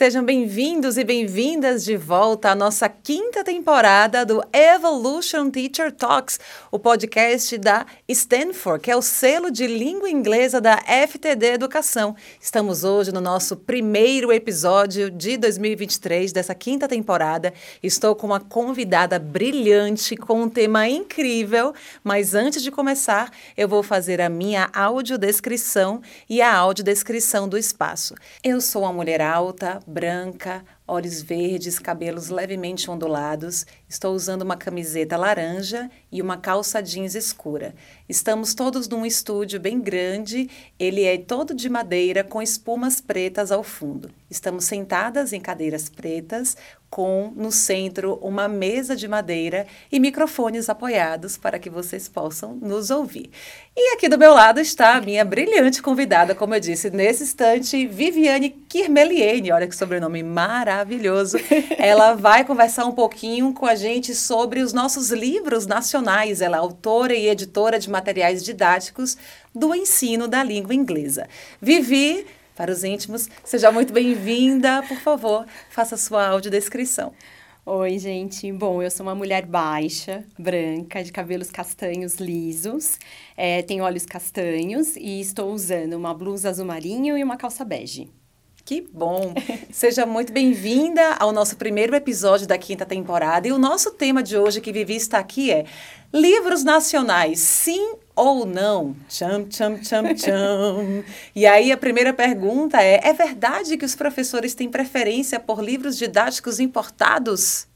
Sejam bem-vindos e bem-vindas de volta à nossa quinta temporada do Evolution Teacher Talks, o podcast da Stanford, que é o selo de língua inglesa da FTD Educação. Estamos hoje no nosso primeiro episódio de 2023 dessa quinta temporada. Estou com uma convidada brilhante com um tema incrível, mas antes de começar, eu vou fazer a minha audiodescrição e a audiodescrição do espaço. Eu sou uma mulher alta, branca, olhos verdes, cabelos levemente ondulados. Estou usando uma camiseta laranja e uma calça jeans escura. Estamos todos num estúdio bem grande. Ele é todo de madeira com espumas pretas ao fundo. Estamos sentadas em cadeiras pretas, com no centro uma mesa de madeira e microfones apoiados para que vocês possam nos ouvir. E aqui do meu lado está a minha brilhante convidada, como eu disse nesse instante, Viviane Kirmeliene, olha que sobrenome maravilhoso. Ela vai conversar um pouquinho com a gente sobre os nossos livros nacionais. Ela é autora e editora de materiais didáticos do ensino da língua inglesa. Vivi, para os íntimos, seja muito bem-vinda. Por favor, faça sua audiodescrição. Oi, gente. Bom, eu sou uma mulher baixa, branca, de cabelos castanhos lisos, é, tenho olhos castanhos e estou usando uma blusa azul marinho e uma calça bege. Que bom! Seja muito bem-vinda ao nosso primeiro episódio da quinta temporada. E o nosso tema de hoje que Vivi está aqui é livros nacionais, sim ou não? Cham, cham, cham, cham. e aí a primeira pergunta é: é verdade que os professores têm preferência por livros didáticos importados?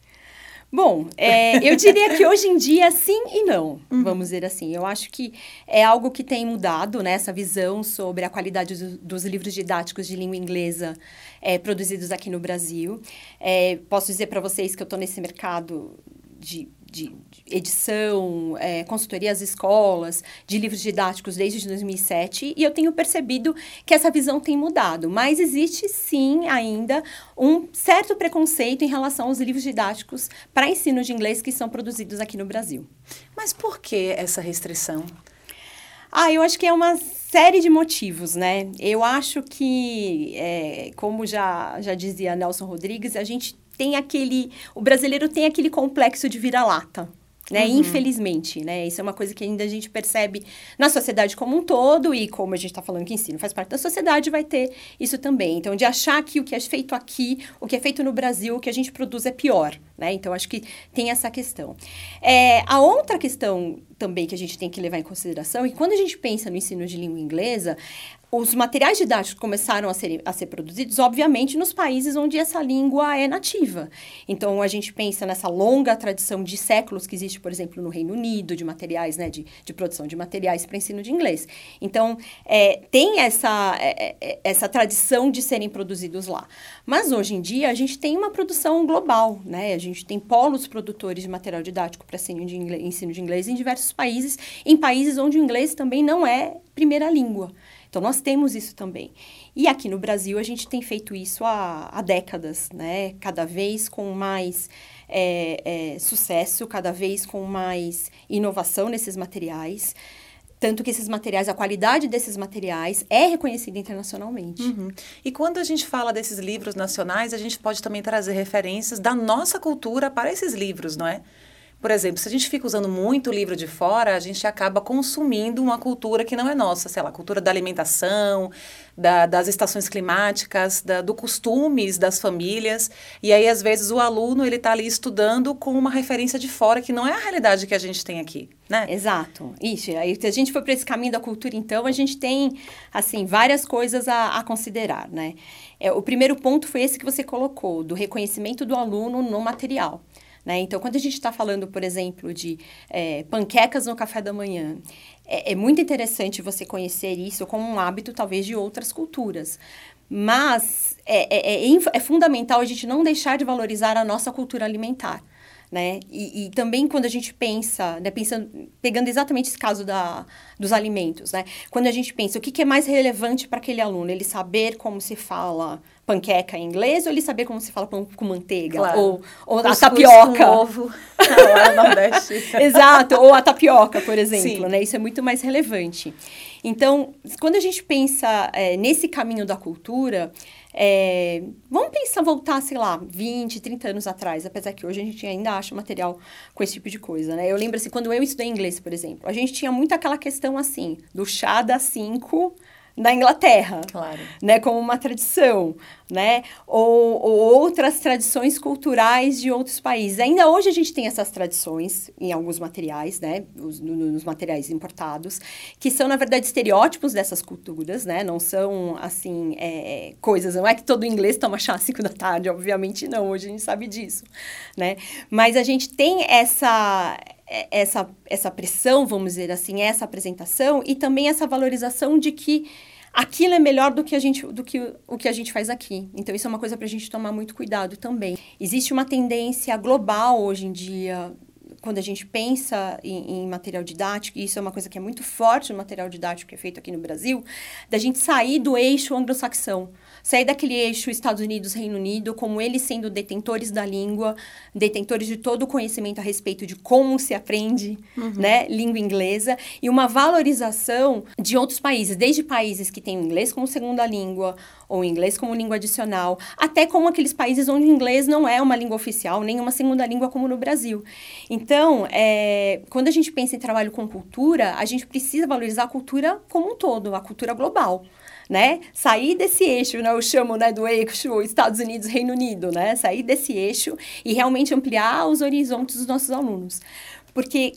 Bom, é, eu diria que hoje em dia sim e não, uhum. vamos dizer assim. Eu acho que é algo que tem mudado, né? Essa visão sobre a qualidade do, dos livros didáticos de língua inglesa é, produzidos aqui no Brasil. É, posso dizer para vocês que eu estou nesse mercado de de edição, é, consultoria às escolas, de livros didáticos desde 2007, e eu tenho percebido que essa visão tem mudado, mas existe sim ainda um certo preconceito em relação aos livros didáticos para ensino de inglês que são produzidos aqui no Brasil. Mas por que essa restrição? Ah, eu acho que é uma série de motivos, né? Eu acho que, é, como já, já dizia Nelson Rodrigues, a gente tem aquele. O brasileiro tem aquele complexo de vira-lata. Né? Uhum. Infelizmente, né? Isso é uma coisa que ainda a gente percebe na sociedade como um todo, e como a gente está falando que ensino faz parte da sociedade, vai ter isso também. Então, de achar que o que é feito aqui, o que é feito no Brasil, o que a gente produz é pior, né? Então, acho que tem essa questão. É, a outra questão também que a gente tem que levar em consideração, e quando a gente pensa no ensino de língua inglesa, os materiais didáticos começaram a ser, a ser produzidos, obviamente, nos países onde essa língua é nativa. Então, a gente pensa nessa longa tradição de séculos que existe, por exemplo, no Reino Unido, de materiais, né, de, de produção de materiais para ensino de inglês. Então, é, tem essa, é, é, essa tradição de serem produzidos lá. Mas, hoje em dia, a gente tem uma produção global, né? A gente tem polos produtores de material didático para ensino de ensino de inglês em diversos países, em países onde o inglês também não é primeira língua. Então, nós temos isso também. E aqui no Brasil, a gente tem feito isso há, há décadas, né? Cada vez com mais é, é, sucesso, cada vez com mais inovação nesses materiais. Tanto que esses materiais, a qualidade desses materiais é reconhecida internacionalmente. Uhum. E quando a gente fala desses livros nacionais, a gente pode também trazer referências da nossa cultura para esses livros, não é? Por exemplo, se a gente fica usando muito livro de fora, a gente acaba consumindo uma cultura que não é nossa, sei lá, cultura da alimentação, da, das estações climáticas, da, do costumes das famílias. E aí, às vezes, o aluno ele está ali estudando com uma referência de fora que não é a realidade que a gente tem aqui, né? Exato. Isso. Aí, se a gente for para esse caminho da cultura, então, a gente tem, assim, várias coisas a, a considerar, né? É, o primeiro ponto foi esse que você colocou, do reconhecimento do aluno no material. Né? Então, quando a gente está falando, por exemplo, de é, panquecas no café da manhã, é, é, muito interessante você conhecer isso como um hábito, talvez, de outras culturas. Mas é, é, é, é fundamental a gente não deixar de valorizar a nossa cultura alimentar né? E, e, também quando a gente pensa, né, pensando, pegando exatamente esse caso da, dos alimentos, né? Quando a gente pensa o que, que é mais relevante para aquele aluno, ele saber como se fala panqueca em inglês ou ele saber como se fala pão com manteiga claro. ou, ou a tapioca, ovo, é exato, ou a tapioca, por exemplo, Sim. né? Isso é muito mais relevante. Então, quando a gente pensa é, nesse caminho da cultura É, vamos pensar, voltar, sei lá, 20, 30 anos atrás, apesar que hoje a gente ainda acha material com esse tipo de coisa, né? Eu lembro, assim, quando eu estudei inglês, por exemplo, a gente tinha muito aquela questão, assim, do chá das 5 da Inglaterra, claro. né, como uma tradição, né, ou, ou, outras tradições culturais de outros países. Ainda hoje a gente tem essas tradições em alguns materiais, né, os, nos materiais importados, que são na verdade estereótipos dessas culturas, né, não são assim é, coisas. Não é que todo inglês toma chá às cinco da tarde, obviamente não. Hoje a gente sabe disso, né, mas a gente tem essa essa, essa pressão, vamos dizer assim, essa apresentação e também essa valorização de que aquilo é melhor do que a gente do que o que a gente faz aqui. Então isso é uma coisa para a gente tomar muito cuidado também. Existe uma tendência global hoje em dia quando a gente pensa em, em, material didático, e isso é uma coisa que é muito forte no material didático que é feito aqui no Brasil, da gente sair do eixo anglo-saxão sair daquele eixo Estados Unidos-Reino Unido, como eles sendo detentores da língua, detentores de todo o conhecimento a respeito de como se aprende, uhum. né, língua inglesa, e uma valorização de outros países, desde países que têm o inglês como segunda língua, ou inglês como língua adicional, até como aqueles países onde o inglês não é uma língua oficial, nem uma segunda língua como no Brasil. Então, é, quando a gente pensa em trabalho com cultura, a gente precisa valorizar a cultura como um todo, a cultura global né? Sair desse eixo, né? Eu chamo, né, do eixo Estados Unidos, Reino Unido, né? Sair desse eixo e realmente ampliar os horizontes dos nossos alunos. Porque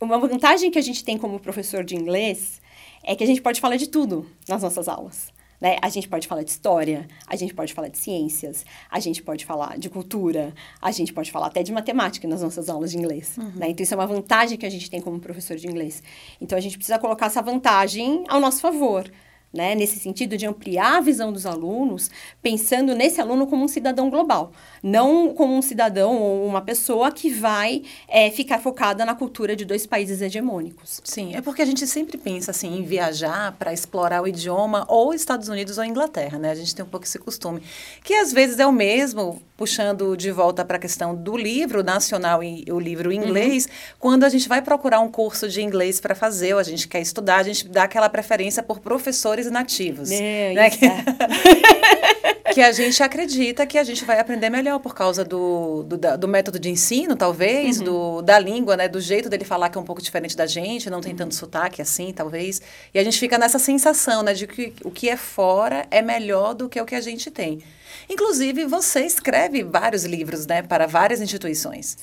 uma vantagem que a gente tem como professor de inglês é que a gente pode falar de tudo nas nossas aulas. Né? A gente pode falar de história, a gente pode falar de ciências, a gente pode falar de cultura, a gente pode falar até de matemática nas nossas aulas de inglês. Uhum. Né? Então, isso é uma vantagem que a gente tem como professor de inglês. Então, a gente precisa colocar essa vantagem ao nosso favor né? Nesse sentido de ampliar a visão dos alunos, pensando nesse aluno como um cidadão global, não como um cidadão ou uma pessoa que vai é, ficar focada na cultura de dois países hegemônicos. Sim, é porque a gente sempre pensa assim em viajar para explorar o idioma ou Estados Unidos ou Inglaterra, né? A gente tem um pouco esse costume, que às vezes é o mesmo, puxando de volta para a questão do livro nacional e o livro em inglês, uhum. quando a gente vai procurar um curso de inglês para fazer, ou a gente quer estudar, a gente dá aquela preferência por professores nativos. É, né? que, é. que a gente acredita que a gente vai aprender melhor por causa do, do, do método de ensino, talvez, uhum. do, da língua, né? Do jeito dele falar que é um pouco diferente da gente, não tem tanto sotaque assim, talvez. E a gente fica nessa sensação, né? De que o que é fora é melhor do que o que a gente tem. Inclusive, você escreve vários livros, né? Para várias instituições.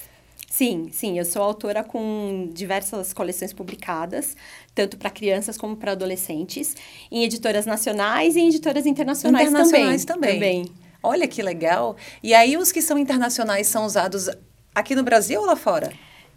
Sim, sim, eu sou autora com diversas coleções publicadas, tanto para crianças como para adolescentes, em editoras nacionais e em editoras internacionais, internacionais também. também. Olha que legal. E aí os que são internacionais são usados aqui no Brasil ou lá fora?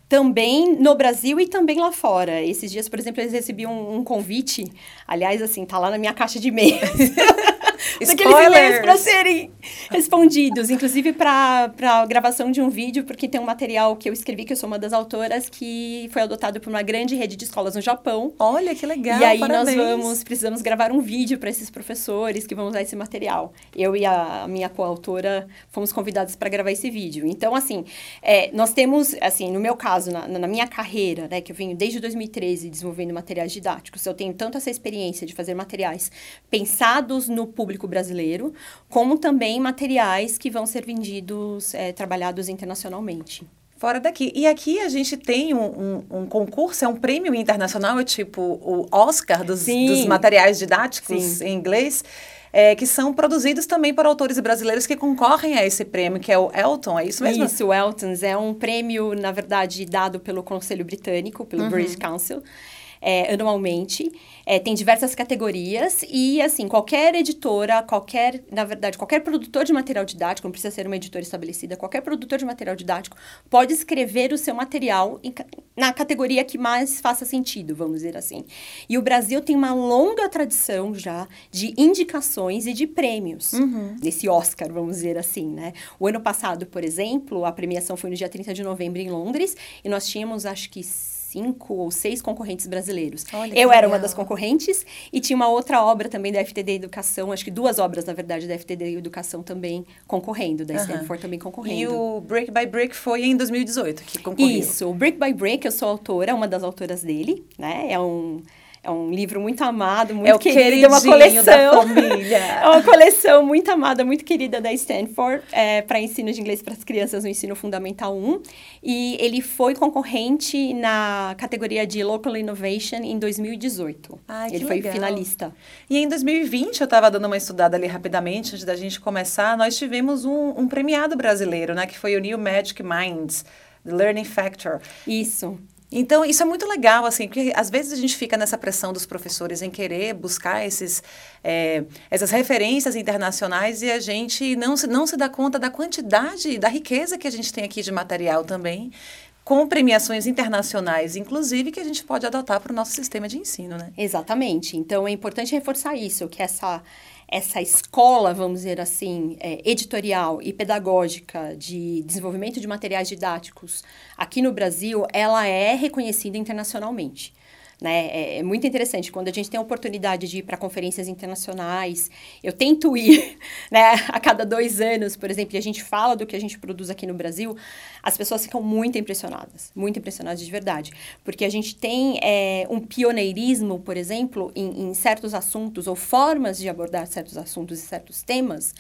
também no Brasil e também lá fora. Esses dias, por exemplo, eles recebi um, um convite, aliás, assim, tá lá na minha caixa de e-mails. Daqueles e-mails para serem respondidos, inclusive para a gravação de um vídeo, porque tem um material que eu escrevi, que eu sou uma das autoras, que foi adotado por uma grande rede de escolas no Japão. Olha, que legal, E aí parabéns. nós vamos, precisamos gravar um vídeo para esses professores que vão usar esse material. Eu e a, minha coautora fomos convidados para gravar esse vídeo. Então, assim, é, nós temos, assim, no meu caso, na, na minha carreira, né, que eu venho desde 2013 desenvolvendo materiais didáticos, eu tenho tanto essa experiência de fazer materiais pensados no público público brasileiro, como também materiais que vão ser vendidos, é, trabalhados internacionalmente. Fora daqui. E aqui a gente tem um, um, um, concurso, é um prêmio internacional, é tipo o Oscar dos, dos materiais didáticos Sim. em inglês. É, que são produzidos também por autores brasileiros que concorrem a esse prêmio, que é o Elton, é isso mesmo? Isso, o Eltons é um prêmio, na verdade, dado pelo Conselho Britânico, pelo uhum. British Council é, anualmente. É, tem diversas categorias e, assim, qualquer editora, qualquer, na verdade, qualquer produtor de material didático, não precisa ser uma editora estabelecida, qualquer produtor de material didático pode escrever o seu material em, na categoria que mais faça sentido, vamos dizer assim. E o Brasil tem uma longa tradição já de indicações e de prêmios uhum. nesse Oscar, vamos dizer assim, né? O ano passado, por exemplo, a premiação foi no dia 30 de novembro em Londres e nós tínhamos, acho que cinco ou seis concorrentes brasileiros. Olha, eu era uma das concorrentes e tinha uma outra obra também da FTD Educação, acho que duas obras, na verdade, da FTD Educação também concorrendo, da Stanford também concorrendo. E o Break by Break foi em 2018 que concorreu. Isso, o Break by Break, eu sou autora, uma das autoras dele, né? É um é um livro muito amado, muito é o querido, uma coleção. É uma coleção muito amada, muito querida da Stanford, é, para ensino de inglês para as crianças no ensino fundamental 1. E ele foi concorrente na categoria de Local Innovation em 2018. Ai, ele foi finalista. E em 2020, eu estava dando uma estudada ali rapidamente, antes da gente começar, nós tivemos um, um premiado brasileiro, né? Que foi o New Magic Minds. The Learning Factor. Isso. Então, isso é muito legal, assim, porque às vezes a gente fica nessa pressão dos professores em querer buscar esses, é, essas referências internacionais e a gente não se, não se dá conta da quantidade, da riqueza que a gente tem aqui de material também, com premiações internacionais, inclusive, que a gente pode adotar para o nosso sistema de ensino, né? Exatamente. Então, é importante reforçar isso, que essa essa escola, vamos dizer assim, é, editorial e pedagógica de desenvolvimento de materiais didáticos aqui no Brasil, ela é reconhecida internacionalmente. Né? É, é, muito interessante quando a gente tem a oportunidade de ir para conferências internacionais. Eu tento ir né, a cada dois anos, por exemplo, e a gente fala do que a gente produz aqui no Brasil, as pessoas ficam muito impressionadas, muito impressionadas de verdade. Porque a gente tem é, um pioneirismo, por exemplo, em, em certos assuntos ou formas de abordar certos assuntos e certos temas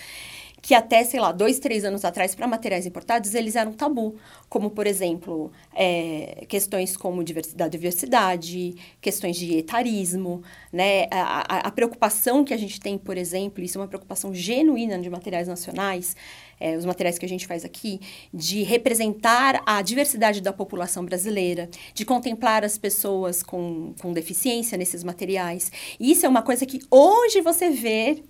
que até, sei lá, dois, três anos atrás, para materiais importados, eles eram tabu. Como, por exemplo, é, questões como diversidade, diversidade, questões de etarismo, né? A, a, a, preocupação que a gente tem, por exemplo, isso é uma preocupação genuína de materiais nacionais, é, os materiais que a gente faz aqui, de representar a diversidade da população brasileira, de contemplar as pessoas com, com deficiência nesses materiais. Isso é uma coisa que hoje você vê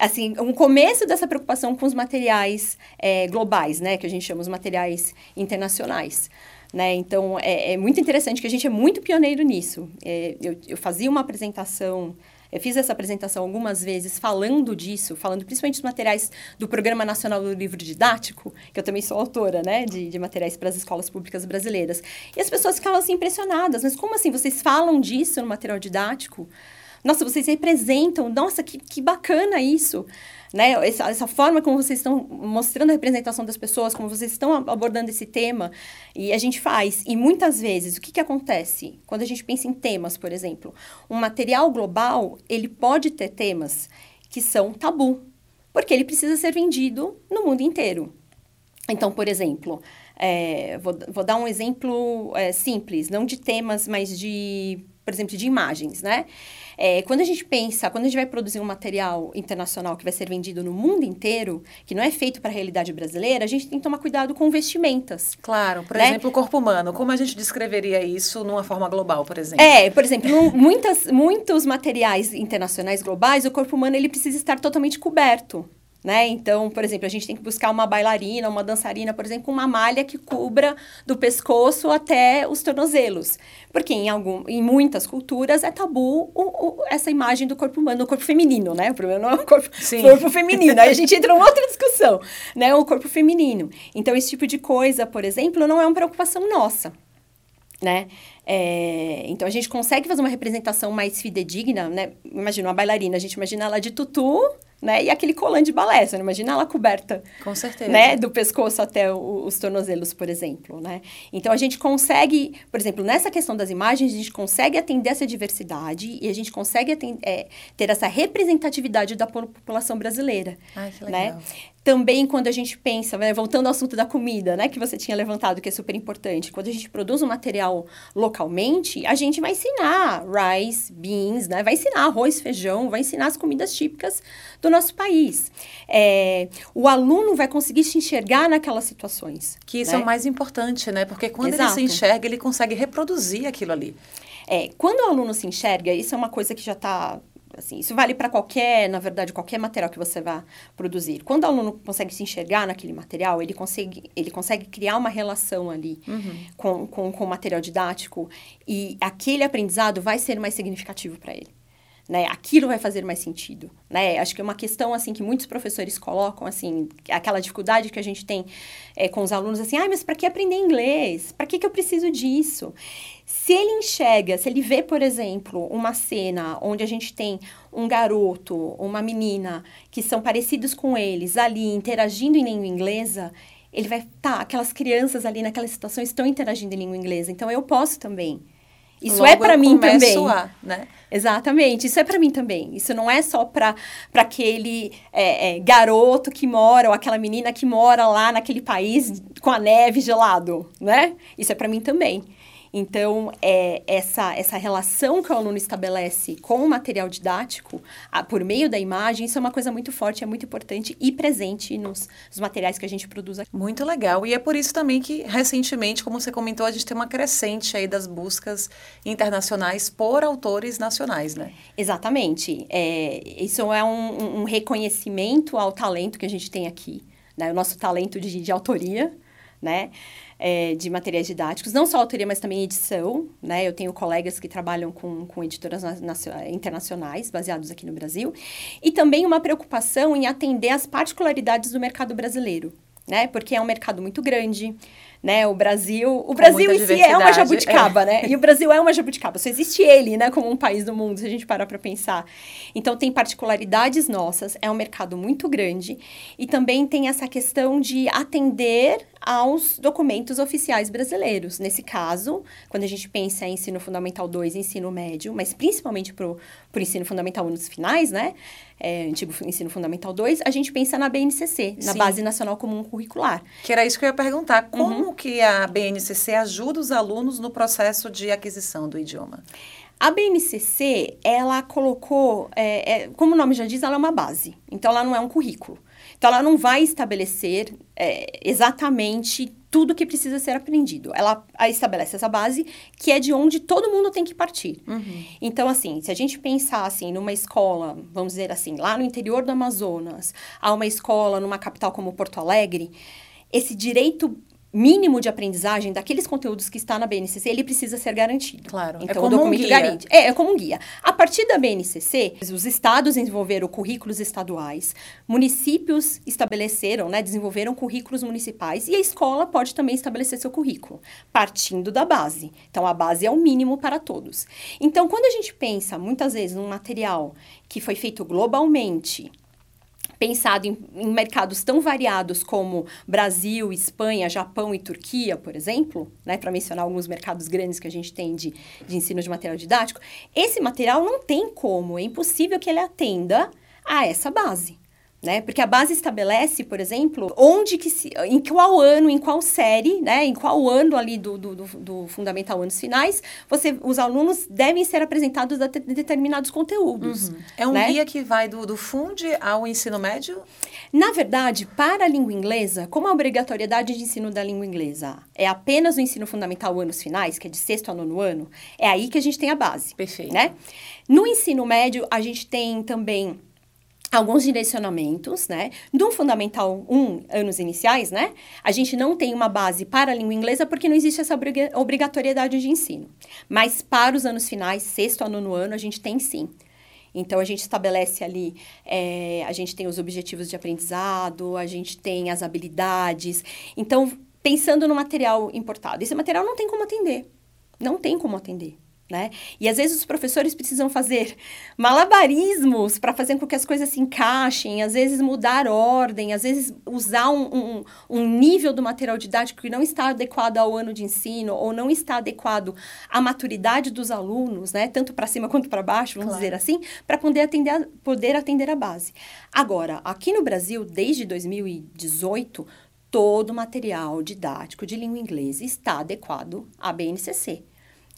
assim, um começo dessa preocupação com os materiais é, globais, né? Que a gente chama os materiais internacionais. Né? Então, é, é, muito interessante que a gente é muito pioneiro nisso. É, eu, eu fazia uma apresentação eu fiz essa apresentação algumas vezes falando disso, falando principalmente dos materiais do Programa Nacional do Livro Didático, que eu também sou autora, né, de, de materiais para as escolas públicas brasileiras. E as pessoas ficavam assim impressionadas, mas como assim vocês falam disso no material didático? Nossa, vocês representam, nossa, que, que bacana isso. Né? Essa, essa forma como vocês estão mostrando a representação das pessoas, como vocês estão abordando esse tema, e a gente faz. E muitas vezes, o que, que acontece? Quando a gente pensa em temas, por exemplo, um material global, ele pode ter temas que são tabu, porque ele precisa ser vendido no mundo inteiro. Então, por exemplo, é, vou, vou, dar um exemplo é, simples, não de temas, mas de, por exemplo, de imagens, né? É, quando a gente pensa, quando a gente vai produzir um material internacional que vai ser vendido no mundo inteiro, que não é feito para a realidade brasileira, a gente tem que tomar cuidado com vestimentas. Claro, por né? exemplo, o corpo humano. Como a gente descreveria isso numa forma global, por exemplo? É, por exemplo, muitas, muitos materiais internacionais globais, o corpo humano ele precisa estar totalmente coberto. Né? Então, por exemplo, a gente tem que buscar uma bailarina, uma dançarina, por exemplo, com uma malha que cubra do pescoço até os tornozelos. Porque em, algum, em muitas culturas é tabu o, o, essa imagem do corpo humano, o corpo feminino, né? O problema não é o corpo, corpo feminino. Aí a gente entra em outra discussão, né? O corpo feminino. Então, esse tipo de coisa, por exemplo, não é uma preocupação nossa, né? É, então, a gente consegue fazer uma representação mais fidedigna, né? Imagina uma bailarina, a gente imagina ela de tutu né? E aquele colã de balé, você não imagina ela coberta. Com certeza. Né? Do pescoço até o, os tornozelos, por exemplo, né? Então, a gente consegue, por exemplo, nessa questão das imagens, a gente consegue atender essa diversidade e a gente consegue atender, é, ter essa representatividade da população brasileira. Ai, que né? legal. Né? Também quando a gente pensa, né, voltando ao assunto da comida, né, que você tinha levantado, que é super importante, quando a gente produz um material localmente, a gente vai ensinar rice, beans, né, vai ensinar arroz, feijão, vai ensinar as comidas típicas do nosso país. É, o aluno vai conseguir se enxergar naquelas situações. Que isso é né? é o mais importante, né? Porque quando Exato. ele se enxerga, ele consegue reproduzir aquilo ali. É, quando o aluno se enxerga, isso é uma coisa que já está Assim, isso vale para qualquer, na verdade, qualquer material que você vá produzir. Quando o aluno consegue se enxergar naquele material, ele consegue, ele consegue criar uma relação ali uhum. com, com, com o material didático e aquele aprendizado vai ser mais significativo para ele. Né? Aquilo vai fazer mais sentido, né? Acho que é uma questão, assim, que muitos professores colocam, assim, aquela dificuldade que a gente tem é, com os alunos, assim, ah, mas para que aprender inglês? Para que, que eu preciso disso? Se ele enxerga, se ele vê, por exemplo, uma cena onde a gente tem um garoto, uma menina, que são parecidos com eles ali, interagindo em língua inglesa, ele vai, tá, aquelas crianças ali naquela situação estão interagindo em língua inglesa, então eu posso também. Isso Logo é para mim também. A, né? Exatamente, isso é para mim também. Isso não é só para aquele é, é, garoto que mora ou aquela menina que mora lá naquele país com a neve gelado, né? Isso é para mim também. Então, é, essa, essa relação que o aluno estabelece com o material didático, a, por meio da imagem, isso é uma coisa muito forte, é muito importante e presente nos, nos, materiais que a gente produz aqui. Muito legal. E é por isso também que, recentemente, como você comentou, a gente tem uma crescente aí das buscas internacionais por autores nacionais, né? Exatamente. É, isso é um, um reconhecimento ao talento que a gente tem aqui, né? O nosso talento de, de autoria, né? É, de materiais didáticos, não só autoria, mas também edição, né? Eu tenho colegas que trabalham com, com editoras internacionais, baseados aqui no Brasil, e também uma preocupação em atender às particularidades do mercado brasileiro, né? Porque é um mercado muito grande, né? O Brasil, o Brasil em si é uma jabuticaba, é. né? E o Brasil é uma jabuticaba, só existe ele, né, como um país do mundo, se a gente parar para pensar. Então tem particularidades nossas, é um mercado muito grande e também tem essa questão de atender aos documentos oficiais brasileiros. Nesse caso, quando a gente pensa em ensino fundamental 2 e ensino médio, mas principalmente para o ensino fundamental 1 nos finais, né? É, antigo ensino fundamental 2, a gente pensa na BNCC, na Sim. Base Nacional Comum Curricular. Que era isso que eu ia perguntar. Como uhum. Que a BNCC ajuda os alunos no processo de aquisição do idioma? A BNCC, ela colocou, é, é, como o nome já diz, ela é uma base. Então, ela não é um currículo. Então, ela não vai estabelecer é, exatamente tudo que precisa ser aprendido. Ela estabelece essa base que é de onde todo mundo tem que partir. Uhum. Então, assim, se a gente pensar assim numa escola, vamos dizer assim, lá no interior do Amazonas, há uma escola numa capital como Porto Alegre, esse direito mínimo de aprendizagem daqueles conteúdos que está na BNCC, ele precisa ser garantido. Claro. É então, é como o documento um guia. garante. É, é como um guia. A partir da BNCC, os estados desenvolveram currículos estaduais, municípios estabeleceram, né, desenvolveram currículos municipais e a escola pode também estabelecer seu currículo, partindo da base. Então, a base é o mínimo para todos. Então, quando a gente pensa, muitas vezes, num material que foi feito globalmente, pensado em, em, mercados tão variados como Brasil, Espanha, Japão e Turquia, por exemplo, né, para mencionar alguns mercados grandes que a gente tem de, de ensino de material didático, esse material não tem como, é impossível que ele atenda a essa base né? Porque a base estabelece, por exemplo, onde que se, em qual ano, em qual série, né? Em qual ano ali do, do, do, fundamental anos finais, você, os alunos devem ser apresentados a de, determinados conteúdos. Uhum. É um né? guia que vai do, do FUND ao ensino médio? Na verdade, para a língua inglesa, como a obrigatoriedade de ensino da língua inglesa é apenas o ensino fundamental anos finais, que é de sexto a nono ano, é aí que a gente tem a base. Perfeito. Né? No ensino médio, a gente tem também alguns direcionamentos, né? Do Fundamental 1, anos iniciais, né? A gente não tem uma base para a língua inglesa porque não existe essa obrigatoriedade de ensino. Mas para os anos finais, sexto a nono ano, a gente tem sim. Então, a gente estabelece ali, é, a gente tem os objetivos de aprendizado, a gente tem as habilidades. Então, pensando no material importado, esse material não tem como atender. Não tem como atender né? E às vezes os professores precisam fazer malabarismos para fazer com que as coisas se encaixem, às vezes mudar ordem, às vezes usar um, um, um nível do material didático que não está adequado ao ano de ensino ou não está adequado à maturidade dos alunos, né? Tanto para cima quanto para baixo, vamos claro. dizer assim, para poder atender, a, poder atender a base. Agora, aqui no Brasil, desde 2018, todo o material didático de língua inglesa está adequado à BNCC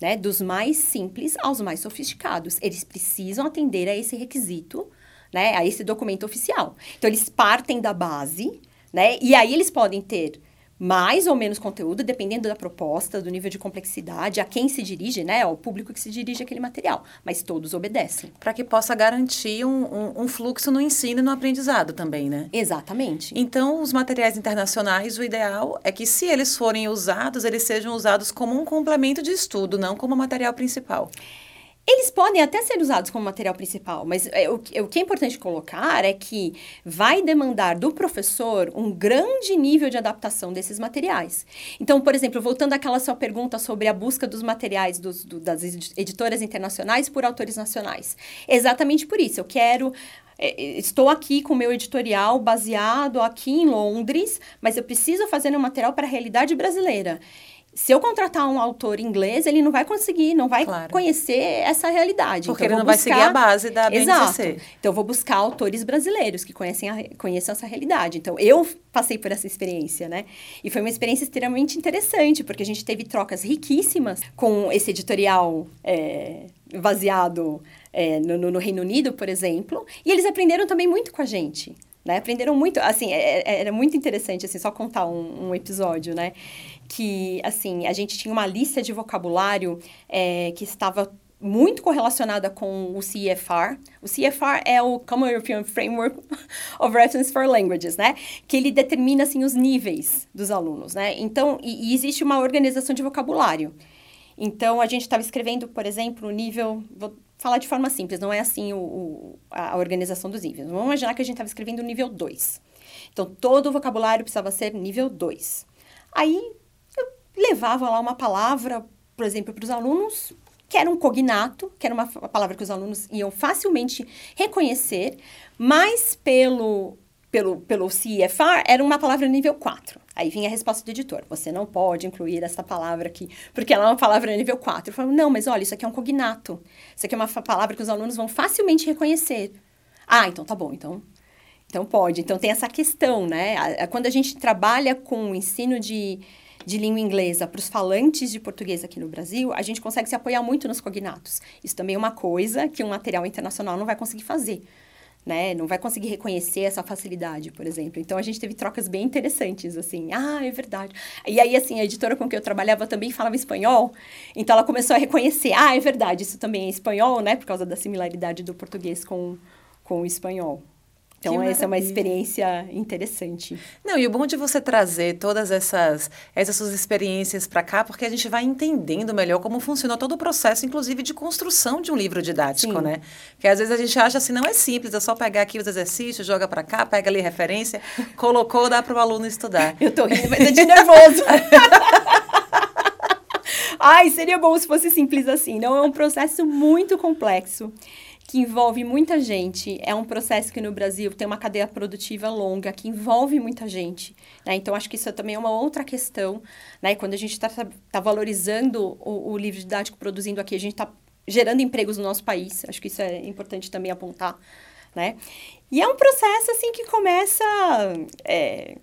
né? Dos mais simples aos mais sofisticados. Eles precisam atender a esse requisito, né? A esse documento oficial. Então, eles partem da base, né? E aí eles podem ter mais ou menos conteúdo, dependendo da proposta, do nível de complexidade, a quem se dirige, né? Ao público que se dirige aquele material. Mas todos obedecem. Para que possa garantir um, um, um, fluxo no ensino e no aprendizado também, né? Exatamente. Então, os materiais internacionais, o ideal é que, se eles forem usados, eles sejam usados como um complemento de estudo, não como material principal. Eles podem até ser usados como material principal, mas é, o, que é importante colocar é que vai demandar do professor um grande nível de adaptação desses materiais. Então, por exemplo, voltando àquela sua pergunta sobre a busca dos materiais dos, do, das editoras internacionais por autores nacionais. Exatamente por isso, eu quero é, estou aqui com o meu editorial baseado aqui em Londres, mas eu preciso fazer um material para a realidade brasileira. Se eu contratar um autor inglês, ele não vai conseguir, não vai claro. conhecer essa realidade. Porque então, ele não buscar... vai seguir a base da BNCC. Exato. Então, eu vou buscar autores brasileiros que conhecem a... conheçam essa realidade. Então, eu passei por essa experiência, né? E foi uma experiência extremamente interessante, porque a gente teve trocas riquíssimas com esse editorial é, baseado é, no, no Reino Unido, por exemplo. E eles aprenderam também muito com a gente. Né? Aprenderam muito, assim, é, é, era muito interessante, assim, só contar um, um episódio, né? Que, assim, a gente tinha uma lista de vocabulário é, que estava muito correlacionada com o CFR. O CFR é o Common European Framework of Reference for Languages, né? Que ele determina, assim, os níveis dos alunos, né? Então, e, e existe uma organização de vocabulário. Então, a gente estava escrevendo, por exemplo, o nível... Vou falar de forma simples, não é assim o, o a organização dos níveis. Vamos imaginar que a gente estava escrevendo o nível 2. Então, todo o vocabulário precisava ser nível 2. Aí, levava lá uma palavra, por exemplo, para os alunos, que era um cognato, que era uma palavra que os alunos iam facilmente reconhecer, mas pelo, pelo, pelo CFR era uma palavra nível 4. Aí vinha a resposta do editor: você não pode incluir essa palavra aqui, porque ela é uma palavra nível 4. Eu falava: não, mas olha, isso aqui é um cognato. Isso aqui é uma palavra que os alunos vão facilmente reconhecer. Ah, então tá bom, então. Então pode. Então tem essa questão, né? Quando a gente trabalha com o ensino de de língua inglesa para os falantes de português aqui no Brasil, a gente consegue se apoiar muito nos cognatos. Isso também é uma coisa que um material internacional não vai conseguir fazer. Né? Não vai conseguir reconhecer essa facilidade, por exemplo. Então a gente teve trocas bem interessantes, assim. Ah, é verdade. E aí, assim, a editora com que eu trabalhava também falava espanhol, então ela começou a reconhecer. Ah, é verdade, isso também é espanhol, né? Por causa da similaridade do português com, com o espanhol. Então, essa é uma experiência interessante. Não, e o bom de você trazer todas essas, essas suas experiências para cá, porque a gente vai entendendo melhor como funcionou todo o processo, inclusive de construção de um livro didático, Sim. né? Porque às vezes a gente acha assim, não é simples, é só pegar aqui os exercícios, joga para cá, pega ali referência, colocou, dá para o aluno estudar. Eu tô rindo, mas é de nervoso. Ai, seria bom se fosse simples assim. Não, é um processo muito complexo que envolve muita gente. É um processo que no Brasil tem uma cadeia produtiva longa, que envolve muita gente. Né? Então, acho que isso também é uma outra questão. Né? Quando a gente está tá valorizando o, o livro didático produzindo aqui, a gente está gerando empregos no nosso país. Acho que isso é importante também apontar. Né? E é um processo assim que começa é,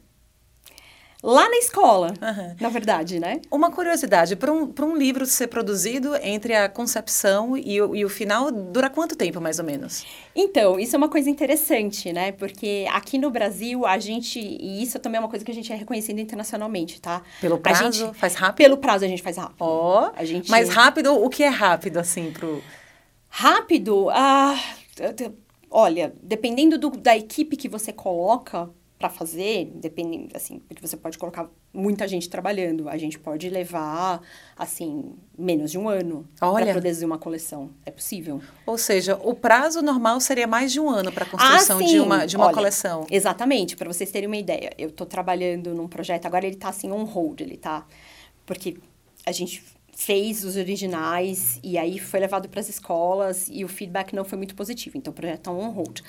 lá na escola, uhum. na verdade, né? Uma curiosidade, para um, um livro ser produzido entre a concepção e o, e o final, dura quanto tempo, mais ou menos? Então, isso é uma coisa interessante, né? Porque aqui no Brasil, a gente, e isso também é uma coisa que a gente é reconhecido internacionalmente, tá? Pelo prazo, a gente, faz rápido? Pelo prazo, a gente faz rápido. Ó, oh, gente... mas rápido, o que é rápido, assim, pro... Rápido? Ah, olha, dependendo do, da equipe que você coloca, para fazer, dependendo, assim, porque você pode colocar muita gente trabalhando, a gente pode levar, assim, menos de um ano para produzir uma coleção. É possível. Ou seja, o prazo normal seria mais de um ano para a construção ah, de uma, de uma Olha, coleção. Exatamente, para vocês terem uma ideia. Eu estou trabalhando num projeto, agora ele está assim on hold, ele está porque a gente fez os originais e aí foi levado para as escolas e o feedback não foi muito positivo. Então, o projeto está on hold.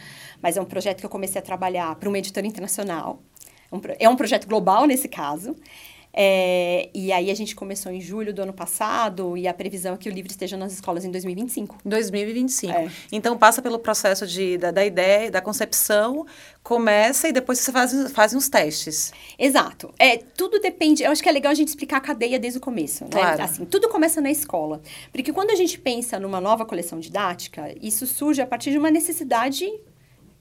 Mas é um projeto que eu comecei a trabalhar para uma editora internacional. É um projeto global nesse caso. É, e aí a gente começou em julho do ano passado e a previsão é que o livro esteja nas escolas em 2025. 2025. É. Então passa pelo processo de, da, da, ideia, da concepção, começa e depois você faz, faz uns testes. Exato. É, tudo depende. Eu acho que é legal a gente explicar a cadeia desde o começo. Né? Claro. Assim, tudo começa na escola. Porque quando a gente pensa numa nova coleção didática, isso surge a partir de uma necessidade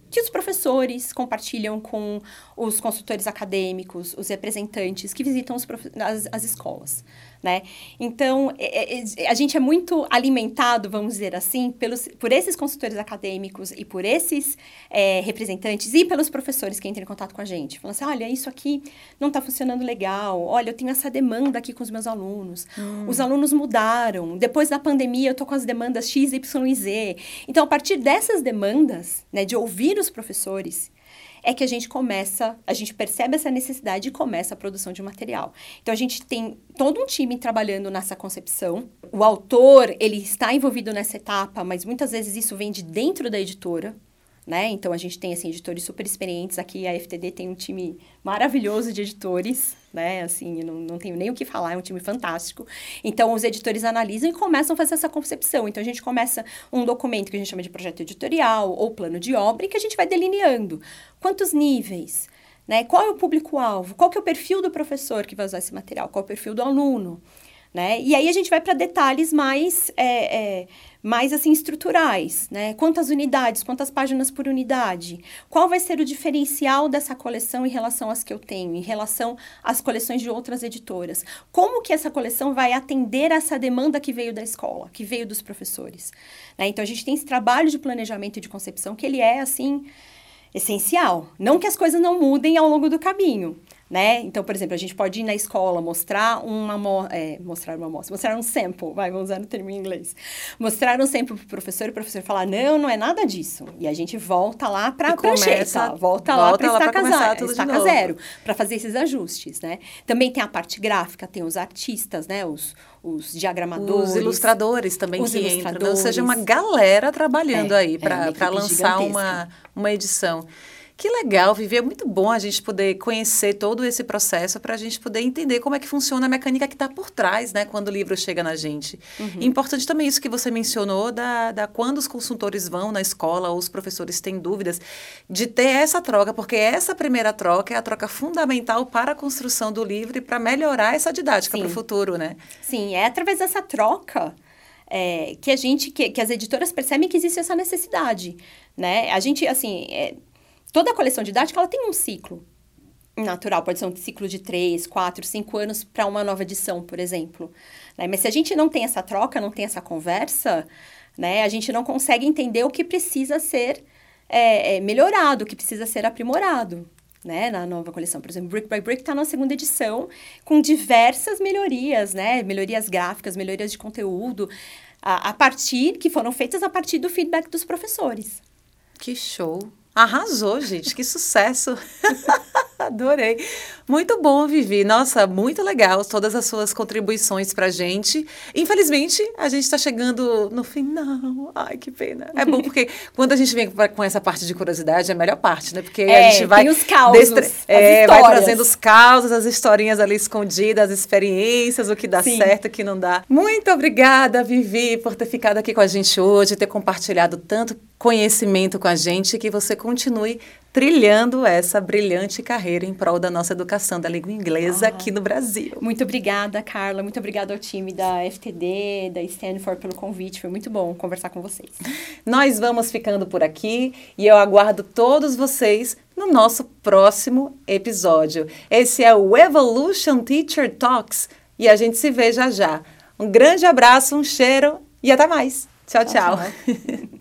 que os professores compartilham com os consultores acadêmicos, os representantes que visitam os as, as escolas né? Então, é, é, é, a gente é muito alimentado, vamos dizer assim, pelos, por esses consultores acadêmicos e por esses é, representantes e pelos professores que entram em contato com a gente. Falando assim, olha, isso aqui não está funcionando legal, olha, eu tenho essa demanda aqui com os meus alunos. Hum. Os alunos mudaram, depois da pandemia eu estou com as demandas X, Y e Z. Então, a partir dessas demandas, né, de ouvir os professores, é que a gente começa, a gente percebe essa necessidade e começa a produção de material. Então a gente tem todo um time trabalhando nessa concepção. O autor, ele está envolvido nessa etapa, mas muitas vezes isso vem de dentro da editora. Né? Então a gente tem assim editores super experientes aqui, a FTD tem um time maravilhoso de editores, né? Assim, não, não tenho nem o que falar, é um time fantástico. Então os editores analisam e começam a fazer essa concepção. Então a gente começa um documento que a gente chama de projeto editorial ou plano de obra e que a gente vai delineando quantos níveis, né? Qual é o público-alvo? Qual que é o perfil do professor que vai usar esse material? Qual é o perfil do aluno? Né? E aí a gente vai para detalhes mais, é, é, mais assim estruturais, né? Quantas unidades, quantas páginas por unidade? Qual vai ser o diferencial dessa coleção em relação às que eu tenho, em relação às coleções de outras editoras? Como que essa coleção vai atender essa demanda que veio da escola, que veio dos professores? Né? Então a gente tem esse trabalho de planejamento e de concepção que ele é assim essencial. Não que as coisas não mudem ao longo do caminho, né? Então, por exemplo, a gente pode ir na escola mostrar uma é, mostrar uma amostra, mostrar um sample, vai, vamos usar o termo em inglês. Mostrar um sample para o professor e o professor falar, não, não é nada disso. E a gente volta lá para a prancheta, volta, volta lá para estaca, zero, estaca zero, para fazer esses ajustes, né? Também tem a parte gráfica, tem os artistas, né? Os, os diagramadores. Os ilustradores também os que ilustradores. entram. Né? Ou seja, uma galera trabalhando é, aí para é lançar uma, uma edição. Que legal, Vivi. É muito bom a gente poder conhecer todo esse processo para a gente poder entender como é que funciona a mecânica que está por trás, né? Quando o livro chega na gente. Uhum. Importante também isso que você mencionou da, da quando os consultores vão na escola ou os professores têm dúvidas, de ter essa troca, porque essa primeira troca é a troca fundamental para a construção do livro e para melhorar essa didática para o futuro, né? Sim, é através dessa troca é, que a gente, que, que as editoras percebem que existe essa necessidade, né? A gente, assim, é, toda coleção didática ela tem um ciclo natural, pode ser um ciclo de três, quatro, cinco anos para uma nova edição, por exemplo. Né? Mas se a gente não tem essa troca, não tem essa conversa, né, a gente não consegue entender o que precisa ser é, é, melhorado, o que precisa ser aprimorado. Né, na nova coleção, por exemplo, Brick by Brick está na segunda edição com diversas melhorias, né, melhorias gráficas, melhorias de conteúdo, a, a partir que foram feitas a partir do feedback dos professores. Que show! Arrasou, gente, que sucesso! Adorei. Muito bom, Vivi. Nossa, muito legal todas as suas contribuições pra gente. Infelizmente, a gente está chegando no final. Ai, que pena. É bom porque quando a gente vem com essa parte de curiosidade, é a melhor parte, né? Porque é, a gente vai. Tem os causos. É, vai trazendo os causos, as historinhas ali escondidas, as experiências, o que dá Sim. certo, o que não dá. Muito obrigada, Vivi, por ter ficado aqui com a gente hoje, ter compartilhado tanto conhecimento com a gente e que você continue trilhando essa brilhante carreira em prol da nossa educação da língua inglesa ah, aqui no Brasil. Muito obrigada, Carla. Muito obrigada ao time da FTD, da Stanford pelo convite. Foi muito bom conversar com vocês. Nós vamos ficando por aqui e eu aguardo todos vocês no nosso próximo episódio. Esse é o Evolution Teacher Talks e a gente se vê já já. Um grande abraço, um cheiro e até mais. tchau. tchau. tchau.